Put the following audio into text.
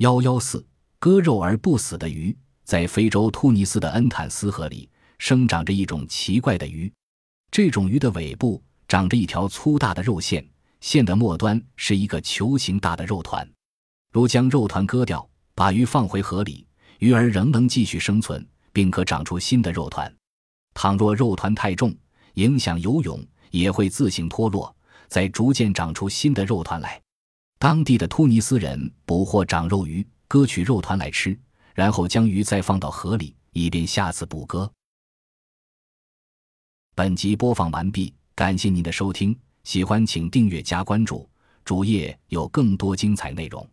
幺幺四割肉而不死的鱼，在非洲突尼斯的恩坦斯河里生长着一种奇怪的鱼。这种鱼的尾部长着一条粗大的肉线，线的末端是一个球形大的肉团。如将肉团割掉，把鱼放回河里，鱼儿仍能继续生存，并可长出新的肉团。倘若肉团太重，影响游泳，也会自行脱落，再逐渐长出新的肉团来。当地的突尼斯人捕获长肉鱼，割取肉团来吃，然后将鱼再放到河里，以便下次捕割。本集播放完毕，感谢您的收听，喜欢请订阅加关注，主页有更多精彩内容。